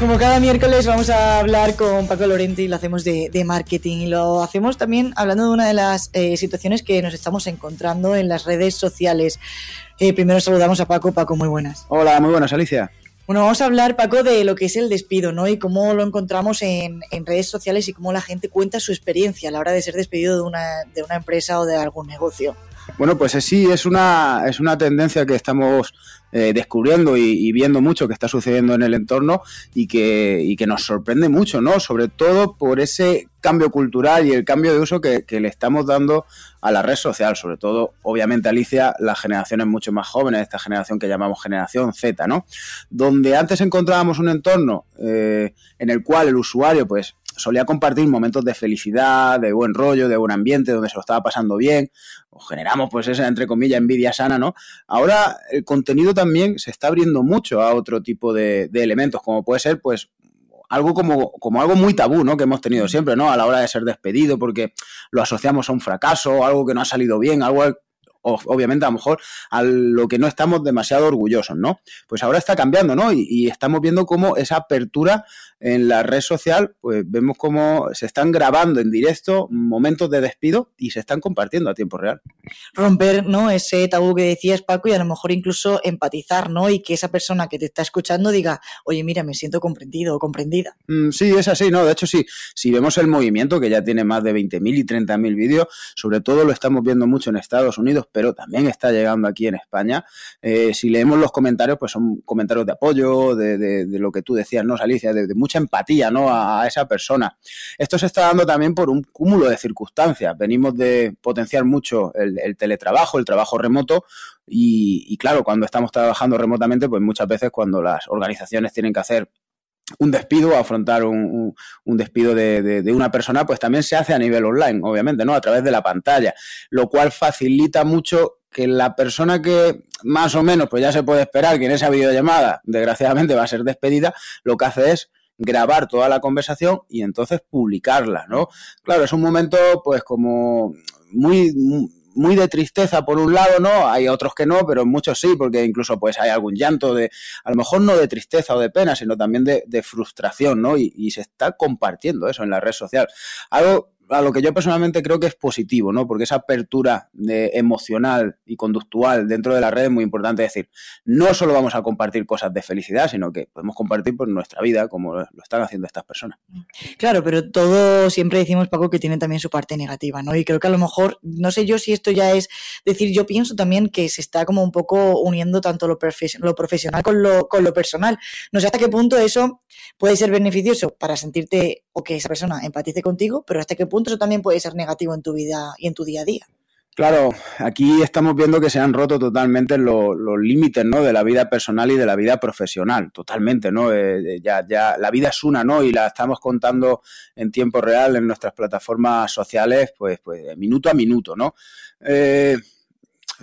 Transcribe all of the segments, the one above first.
Como cada miércoles vamos a hablar con Paco Lorente y lo hacemos de, de marketing y lo hacemos también hablando de una de las eh, situaciones que nos estamos encontrando en las redes sociales. Eh, primero saludamos a Paco. Paco, muy buenas. Hola, muy buenas, Alicia. Bueno, vamos a hablar, Paco, de lo que es el despido, ¿no? Y cómo lo encontramos en, en redes sociales y cómo la gente cuenta su experiencia a la hora de ser despedido de una, de una empresa o de algún negocio. Bueno, pues sí, es una, es una tendencia que estamos eh, descubriendo y, y, viendo mucho que está sucediendo en el entorno y que, y que nos sorprende mucho, ¿no? Sobre todo por ese cambio cultural y el cambio de uso que, que, le estamos dando a la red social, sobre todo, obviamente, Alicia, las generaciones mucho más jóvenes, esta generación que llamamos generación Z, ¿no? Donde antes encontrábamos un entorno eh, en el cual el usuario, pues, solía compartir momentos de felicidad, de buen rollo, de buen ambiente, donde se lo estaba pasando bien, o generamos pues esa, entre comillas, envidia sana, ¿no? Ahora el contenido también se está abriendo mucho a otro tipo de, de elementos, como puede ser, pues, algo como, como algo muy tabú, ¿no? Que hemos tenido siempre, ¿no? A la hora de ser despedido, porque lo asociamos a un fracaso, algo que no ha salido bien, algo obviamente a lo mejor a lo que no estamos demasiado orgullosos, ¿no? Pues ahora está cambiando, ¿no? Y, y, estamos viendo cómo esa apertura en la red social, pues vemos cómo se están grabando en directo momentos de despido y se están compartiendo a tiempo real. Romper, ¿no? Ese tabú que decías, Paco, y a lo mejor incluso empatizar, ¿no? Y que esa persona que te está escuchando diga, oye, mira, me siento comprendido o comprendida. Mm, sí, es así, ¿no? De hecho, sí, si vemos el movimiento, que ya tiene más de 20.000 y 30.000 vídeos, sobre todo lo estamos viendo mucho en Estados Unidos, pero también está llegando aquí en España. Eh, si leemos los comentarios, pues son comentarios de apoyo, de, lo que tú decías, ¿no, Alicia? De, mucha empatía, ¿no? A, esa persona. Esto se está dando también por un cúmulo de circunstancias. Venimos de potenciar mucho el, el teletrabajo, el trabajo remoto, y, y claro, cuando estamos trabajando remotamente, pues muchas veces cuando las organizaciones tienen que hacer un despido, afrontar un, un, despido de, de, una persona, pues también se hace a nivel online, obviamente, ¿no? A través de la pantalla, lo cual facilita mucho que la persona que más o menos, pues ya se puede esperar que en esa videollamada, desgraciadamente, va a ser despedida, lo que hace es grabar toda la conversación y entonces publicarla, ¿no? Claro, es un momento, pues, como muy muy de tristeza por un lado, ¿no? Hay otros que no, pero muchos sí, porque incluso pues hay algún llanto de, a lo mejor no de tristeza o de pena, sino también de, de frustración, ¿no? Y, se está compartiendo eso en la red social. Algo a lo que yo personalmente creo que es positivo, ¿no? Porque esa apertura de emocional y conductual dentro de la red es muy importante. Es decir, no solo vamos a compartir cosas de felicidad, sino que podemos compartir por nuestra vida, como lo están haciendo estas personas. Claro, pero todo siempre decimos, Paco, que tiene también su parte negativa, ¿no? Y creo que a lo mejor, no sé yo si esto ya es decir, yo pienso también que se está como un poco uniendo tanto lo, lo profesional con lo, con lo personal. No sé hasta qué punto eso puede ser beneficioso para sentirte o que esa persona empatice contigo, pero hasta qué punto también puede ser negativo en tu vida y en tu día a día. Claro, aquí estamos viendo que se han roto totalmente los, límites, ¿no? De la vida personal y de la vida profesional, totalmente, ¿no? Eh, ya, ya, la vida es una, ¿no? Y la estamos contando en tiempo real en nuestras plataformas sociales, pues, pues minuto a minuto, ¿no? Eh,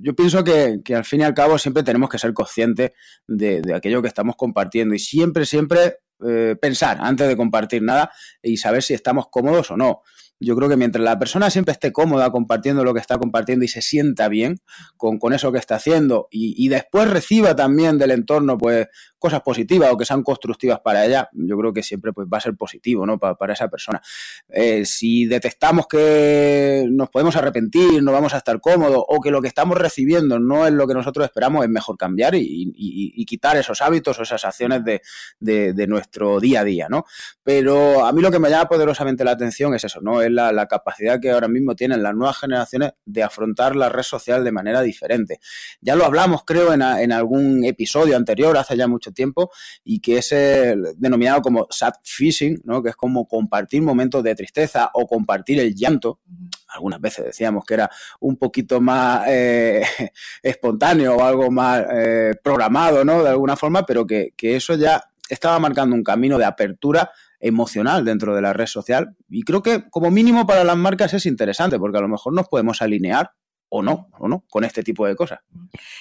yo pienso que, que, al fin y al cabo siempre tenemos que ser conscientes de, de aquello que estamos compartiendo y siempre, siempre eh, pensar antes de compartir nada y saber si estamos cómodos o no. Yo creo que mientras la persona siempre esté cómoda compartiendo lo que está compartiendo y se sienta bien con, con eso que está haciendo y, y, después reciba también del entorno pues cosas positivas o que sean constructivas para ella, yo creo que siempre pues va a ser positivo ¿no? para, para esa persona. Eh, si detectamos que nos podemos arrepentir, no vamos a estar cómodos o que lo que estamos recibiendo no es lo que nosotros esperamos, es mejor cambiar y, y, quitar esos hábitos o esas acciones de, de, nuestro día a día. ¿no? Pero a mí lo que me llama poderosamente la atención es eso, ¿no? La, la capacidad que ahora mismo tienen las nuevas generaciones de afrontar la red social de manera diferente. Ya lo hablamos, creo, en, a, en algún episodio anterior, hace ya mucho tiempo, y que es el, denominado como sad fishing, ¿no? que es como compartir momentos de tristeza o compartir el llanto. Algunas veces decíamos que era un poquito más eh, espontáneo o algo más eh, programado, ¿no? De alguna forma, pero que, que eso ya estaba marcando un camino de apertura emocional dentro de la red social. Y creo que como mínimo para las marcas es interesante, porque a lo mejor nos podemos alinear o no, o no, con este tipo de cosas.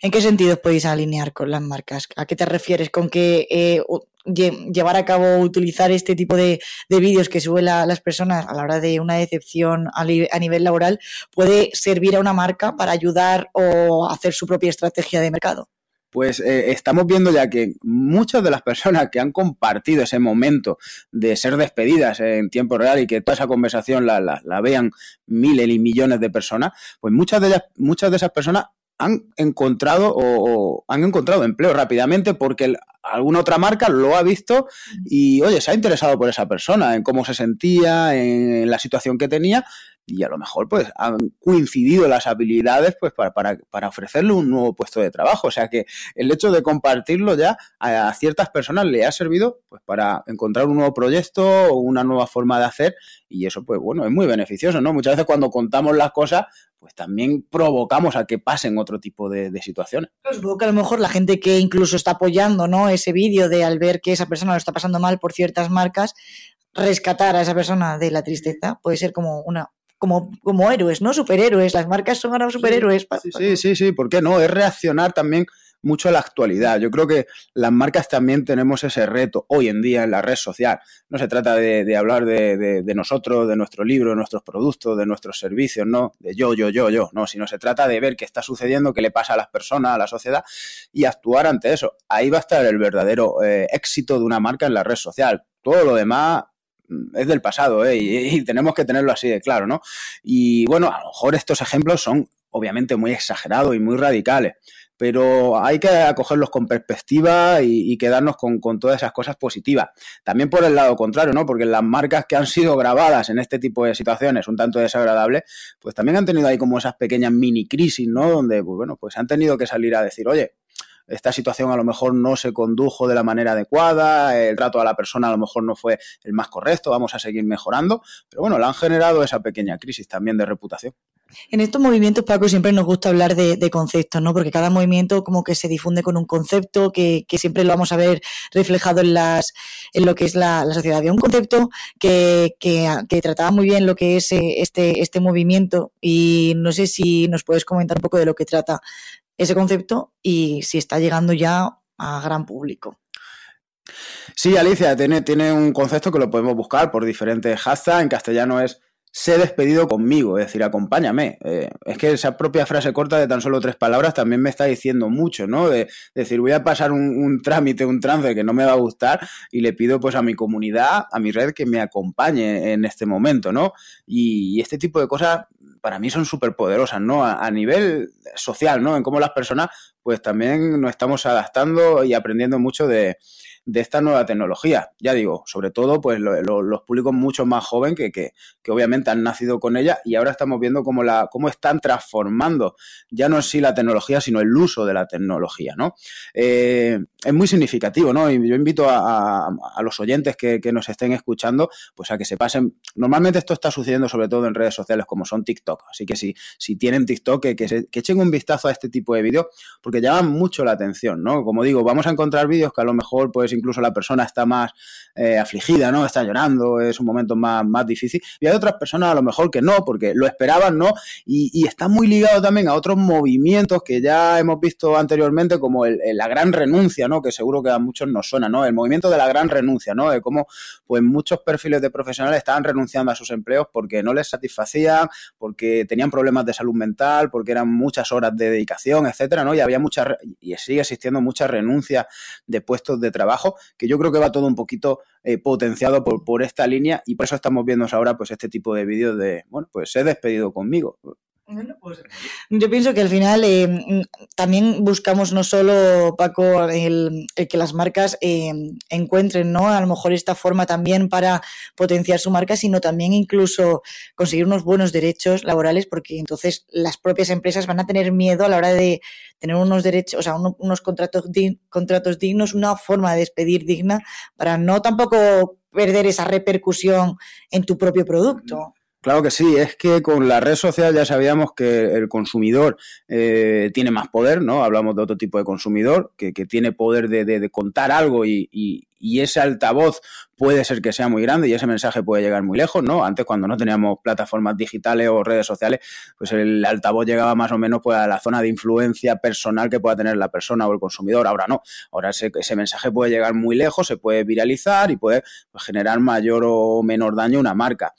¿En qué sentido podéis alinear con las marcas? ¿A qué te refieres con que eh, llevar a cabo, utilizar este tipo de, vídeos que suben las personas a la hora de una decepción a, a, nivel laboral puede servir a una marca para ayudar o hacer su propia estrategia de mercado? Pues eh, estamos viendo ya que muchas de las personas que han compartido ese momento de ser despedidas en tiempo real y que toda esa conversación la, la, vean miles y millones de personas, pues muchas de ellas, muchas de esas personas han encontrado o, han encontrado empleo rápidamente porque alguna otra marca lo ha visto y, oye, se ha interesado por esa persona, en cómo se sentía, en la situación que tenía y a lo mejor pues han coincidido las habilidades pues para, para, para, ofrecerle un nuevo puesto de trabajo. O sea que el hecho de compartirlo ya a, ciertas personas le ha servido pues para encontrar un nuevo proyecto o una nueva forma de hacer y eso pues bueno es muy beneficioso, ¿no? Muchas veces cuando contamos las cosas pues también provocamos a que pasen otro tipo de, situaciones. Supongo que a lo mejor la gente que incluso está apoyando ¿no? ese vídeo de al ver que esa persona lo está pasando mal por ciertas marcas, rescatar a esa persona de la tristeza puede ser como una como, como héroes, ¿no? Superhéroes. Las marcas son ahora superhéroes. Sí, sí, sí, sí, ¿por qué no? Es reaccionar también mucho a la actualidad. Yo creo que las marcas también tenemos ese reto hoy en día en la red social. No se trata de, hablar de, nosotros, de nuestro libro, de nuestros productos, de nuestros servicios, no, de yo, yo, yo, yo, no, sino se trata de ver qué está sucediendo, qué le pasa a las personas, a la sociedad y actuar ante eso. Ahí va a estar el verdadero eh, éxito de una marca en la red social. Todo lo demás es del pasado, ¿eh? y, tenemos que tenerlo así de claro, ¿no? Y bueno, a lo mejor estos ejemplos son obviamente muy exagerados y muy radicales, pero hay que acogerlos con perspectiva y, quedarnos con, todas esas cosas positivas. También por el lado contrario, ¿no? Porque las marcas que han sido grabadas en este tipo de situaciones un tanto desagradables, pues también han tenido ahí como esas pequeñas mini crisis, ¿no? Donde, pues bueno, pues han tenido que salir a decir, oye, esta situación a lo mejor no se condujo de la manera adecuada, el trato a la persona a lo mejor no fue el más correcto, vamos a seguir mejorando, pero bueno, le han generado esa pequeña crisis también de reputación. En estos movimientos, Paco, siempre nos gusta hablar de, conceptos, ¿no? Porque cada movimiento como que se difunde con un concepto que, siempre lo vamos a ver reflejado en las en lo que es la, sociedad. Había un concepto que, trataba muy bien lo que es eh, este, este movimiento y no sé si nos puedes comentar un poco de lo que trata ese concepto y si está llegando ya a gran público. Sí, Alicia, tiene un concepto que lo podemos buscar por diferentes hashtags. En castellano es sé despedido conmigo, es decir, acompáñame. Eh, es que esa propia frase corta de tan solo tres palabras también me está diciendo mucho, ¿no? De, decir, voy a pasar un, trámite, un trance que no me va a gustar y le pido pues a mi comunidad, a mi red que me acompañe en este momento, ¿no? y este tipo de cosas para mí son súper poderosas, ¿no? A, nivel social, ¿no? En cómo las personas, pues también nos estamos adaptando y aprendiendo mucho de, de esta nueva tecnología. Ya digo, sobre todo, pues los públicos mucho más jóvenes que, que, que, obviamente han nacido con ella y ahora estamos viendo cómo, la, cómo están transformando ya no en sí la tecnología, sino el uso de la tecnología, ¿no? Eh, es muy significativo, ¿no? Y yo invito a, a, los oyentes que, que, nos estén escuchando, pues a que se pasen. Normalmente esto está sucediendo sobre todo en redes sociales como son TikTok, así que si, si tienen TikTok, que, que, que echen un vistazo a este tipo de vídeos porque llaman mucho la atención, ¿no? Como digo, vamos a encontrar vídeos que a lo mejor, pues, incluso la persona está más eh, afligida, ¿no? Está llorando, es un momento más, más difícil. Y hay otras personas a lo mejor que no, porque lo esperaban, ¿no? Y, está muy ligado también a otros movimientos que ya hemos visto anteriormente, como el, la gran renuncia, ¿no? Que seguro que a muchos nos suena, ¿no? El movimiento de la gran renuncia, ¿no? De cómo, pues, muchos perfiles de profesionales estaban renunciando a sus empleos porque no les satisfacían, porque tenían problemas de salud mental, porque eran muchas horas de dedicación, etcétera, ¿no? Y había muchas, y sigue existiendo muchas renuncias de puestos de trabajo que yo creo que va todo un poquito eh, potenciado por, por esta línea y por eso estamos viendo ahora pues este tipo de vídeos de, bueno, pues he despedido conmigo. Pues, yo pienso que al final eh, también buscamos no solo, Paco, el, que las marcas eh, encuentren, ¿no? A lo mejor esta forma también para potenciar su marca, sino también incluso conseguir unos buenos derechos laborales, porque entonces las propias empresas van a tener miedo a la hora de tener unos derechos, o sea, unos contratos, contratos dignos, una forma de despedir digna, para no tampoco perder esa repercusión en tu propio producto. Claro que sí, es que con la red social ya sabíamos que el consumidor eh, tiene más poder, ¿no? Hablamos de otro tipo de consumidor que, tiene poder de, contar algo y, y ese altavoz puede ser que sea muy grande y ese mensaje puede llegar muy lejos, ¿no? Antes cuando no teníamos plataformas digitales o redes sociales, pues el altavoz llegaba más o menos pues, a la zona de influencia personal que pueda tener la persona o el consumidor. Ahora no, ahora ese, ese mensaje puede llegar muy lejos, se puede viralizar y puede pues, generar mayor o menor daño a una marca.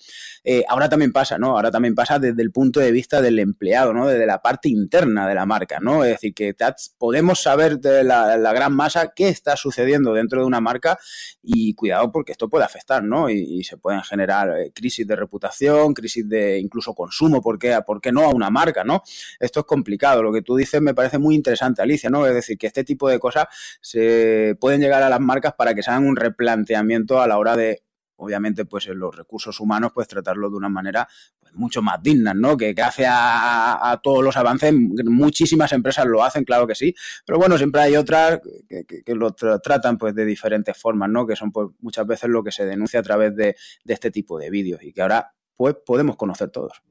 Eh, ahora también pasa, ¿no? Ahora también pasa desde el punto de vista del empleado, ¿no? Desde la parte interna de la marca, ¿no? Es decir, que podemos saber de la, la gran masa qué está sucediendo dentro de una marca y cuidado porque esto puede afectar, ¿no? Y, se pueden generar eh, crisis de reputación, crisis de incluso consumo, ¿por qué, ¿por qué no a una marca, ¿no? Esto es complicado. Lo que tú dices me parece muy interesante, Alicia, ¿no? Es decir, que este tipo de cosas se pueden llegar a las marcas para que se hagan un replanteamiento a la hora de obviamente, pues en los recursos humanos, pues tratarlo de una manera mucho más digna, ¿no? Que gracias a, a, todos los avances, muchísimas empresas lo hacen, claro que sí, pero bueno, siempre hay otras que, que, lo tratan pues de diferentes formas, ¿no? Que son pues muchas veces lo que se denuncia a través de, de este tipo de vídeos y que ahora pues podemos conocer todos.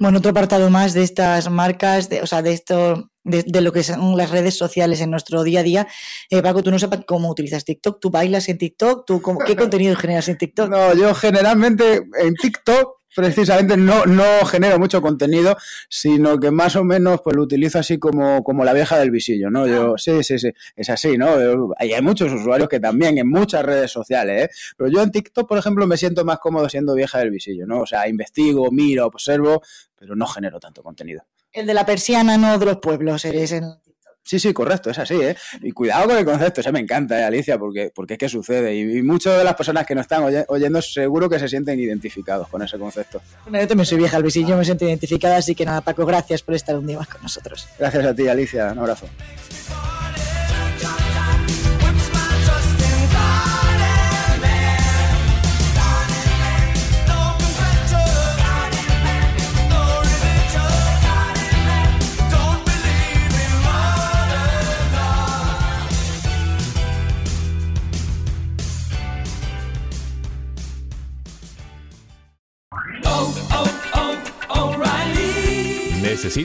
Bueno, otro apartado más de estas marcas, de, o sea, de esto, de, lo que son las redes sociales en nuestro día a día. Eh, Paco, tú no sabes cómo utilizas TikTok, tú bailas en TikTok, ¿Tú ¿qué contenido generas en TikTok? No, yo generalmente en TikTok precisamente no, no genero mucho contenido, sino que más o menos pues lo utilizo así como, como la vieja del visillo, ¿no? Yo, ah. sí, sí, sí, es así, ¿no? hay muchos usuarios que también en muchas redes sociales, ¿eh? Pero yo en TikTok, por ejemplo, me siento más cómodo siendo vieja del visillo, ¿no? O sea, investigo, miro, observo, pero no genero tanto contenido. El de la persiana, no de los pueblos, eres en Sí, sí, correcto, es así, ¿eh? Y cuidado con el concepto, eso me encanta, ¿eh, Alicia, porque, porque es que sucede. Y, muchas de las personas que nos están oyendo seguro que se sienten identificados con ese concepto. Bueno, yo también soy vieja, Luis, y yo me siento identificada, así que nada, Paco, gracias por estar un día más con nosotros. Gracias a ti, Alicia, un abrazo.